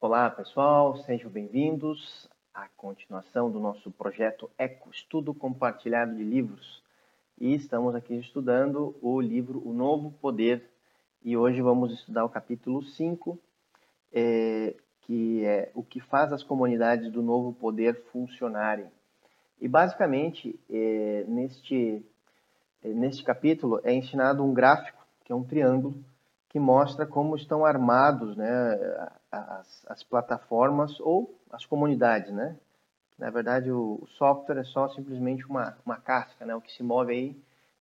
Olá pessoal, sejam bem-vindos à continuação do nosso projeto Eco, Estudo Compartilhado de Livros. E estamos aqui estudando o livro O Novo Poder e hoje vamos estudar o capítulo 5, é, que é o que faz as comunidades do Novo Poder funcionarem. E basicamente, é, neste, neste capítulo é ensinado um gráfico, que é um triângulo, que mostra como estão armados né, as, as plataformas ou as comunidades. Né? Na verdade, o, software é só simplesmente uma, uma casca. Né? O que se move aí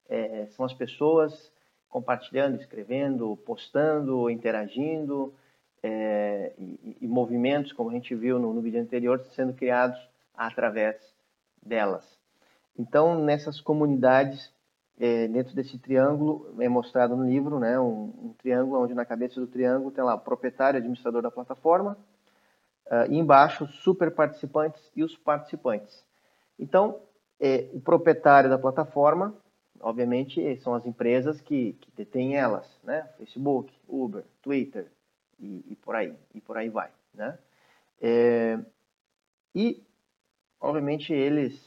é, são as pessoas compartilhando, escrevendo, postando, interagindo, é, e, e, movimentos, como a gente viu no, no vídeo anterior, sendo criados através delas. Então, nessas comunidades é, dentro desse triângulo é mostrado no livro, né, um, um, triângulo onde na cabeça do triângulo tem lá o proprietário, administrador da plataforma, uh, e embaixo os super participantes e os participantes. Então, é, o proprietário da plataforma, obviamente, são as empresas que, que detêm elas, né, Facebook, Uber, Twitter e, e por aí, e por aí vai, né. É, e, obviamente, eles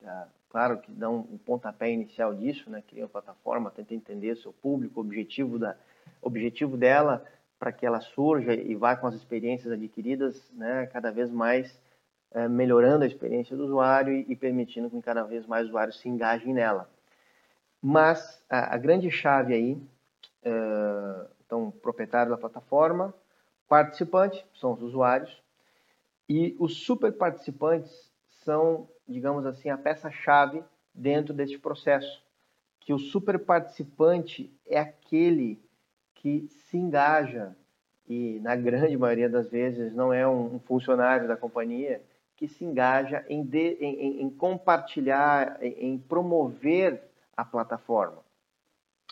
uh, claro que dão um pontapé inicial disso, né? Cria uma plataforma, tenta entender seu público, objetivo da objetivo dela para que ela surja e vá com as experiências adquiridas, né? Cada vez mais é, melhorando a experiência do usuário e, e, permitindo que cada vez mais usuários se engajem nela. Mas a, a grande chave aí, é, então, proprietário da plataforma, participante, são os usuários, e os super participantes são digamos assim, a peça-chave dentro deste processo. Que o super participante é aquele que se engaja, e na grande maioria das vezes não é um funcionário da companhia, que se engaja em, de, em, em compartilhar, em, em, promover a plataforma.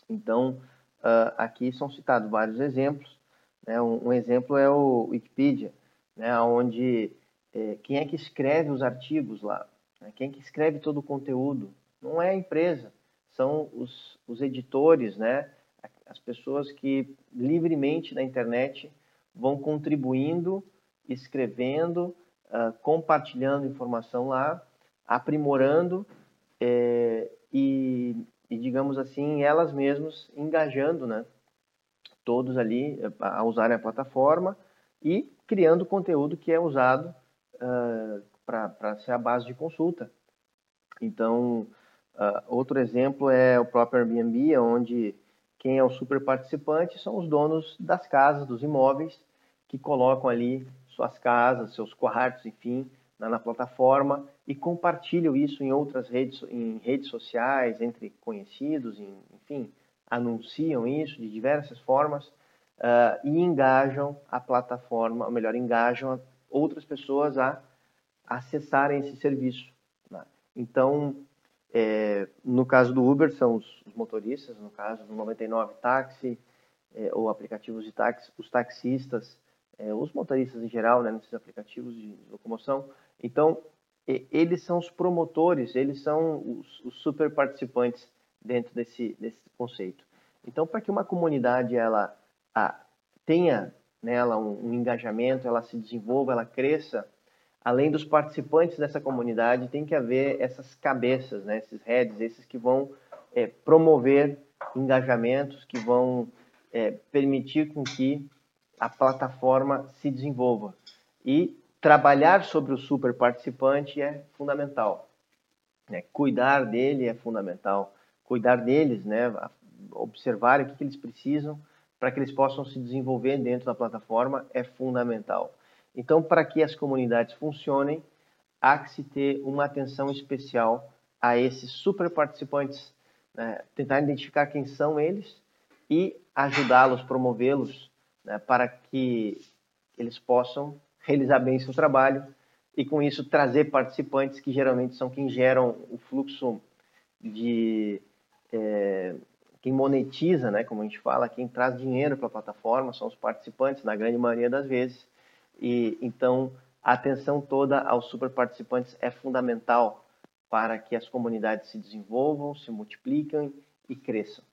Então, uh, aqui são citados vários exemplos. Né? Um, um, exemplo é o Wikipedia, né? onde é, quem é que escreve os artigos lá? Né? Quem que escreve todo o conteúdo? Não é a empresa, são os, os editores, né? as pessoas que livremente na internet vão contribuindo, escrevendo, uh, compartilhando informação lá, aprimorando é, e, e, digamos assim, elas mesmas engajando, né? Todos ali eh, a usarem a plataforma e criando conteúdo que é usado uh, para ser a base de consulta. Então, uh, outro exemplo é o próprio Airbnb, onde quem é o super participante são os donos das casas, dos imóveis, que colocam ali suas casas, seus quartos, enfim, na, na plataforma e compartilham isso em outras redes, em redes sociais, entre conhecidos, em, enfim, anunciam isso de diversas formas uh, e engajam a plataforma, ou melhor, engajam outras pessoas a acessarem esse serviço. Né? Então, é, no caso do Uber, são os, os, motoristas, no caso do 99 Táxi, é, ou aplicativos de táxi, os taxistas, é, os motoristas em geral, né, nesses aplicativos de, de locomoção. Então, eles são os promotores, eles são os, os super participantes dentro desse, desse conceito. Então, para que uma comunidade ela a, tenha nela um, um engajamento, ela se desenvolva, ela cresça, além dos participantes dessa comunidade, tem que haver essas cabeças, né, esses heads, esses que vão é, promover engajamentos, que vão é, permitir com que a plataforma se desenvolva. E trabalhar sobre o super participante é fundamental. Né? Cuidar dele é fundamental. Cuidar deles, né? observar o que, que eles precisam para que eles possam se desenvolver dentro da plataforma é fundamental. Então, para que as comunidades funcionem, há que se ter uma atenção especial a esses super participantes, né? tentar identificar quem são eles e ajudá-los, promovê-los, né? para que eles possam realizar bem seu trabalho e, com isso, trazer participantes que geralmente são quem geram o fluxo de. É, quem monetiza, né, como a gente fala, quem traz dinheiro para a plataforma são os participantes, na grande maioria das vezes. E então a atenção toda aos super participantes é fundamental para que as comunidades se desenvolvam, se multipliquem e cresçam.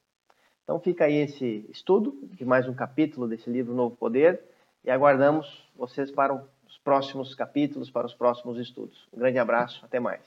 Então fica aí esse estudo de mais um capítulo desse livro Novo Poder e aguardamos vocês para os próximos capítulos, para os próximos estudos. Um grande abraço, até mais.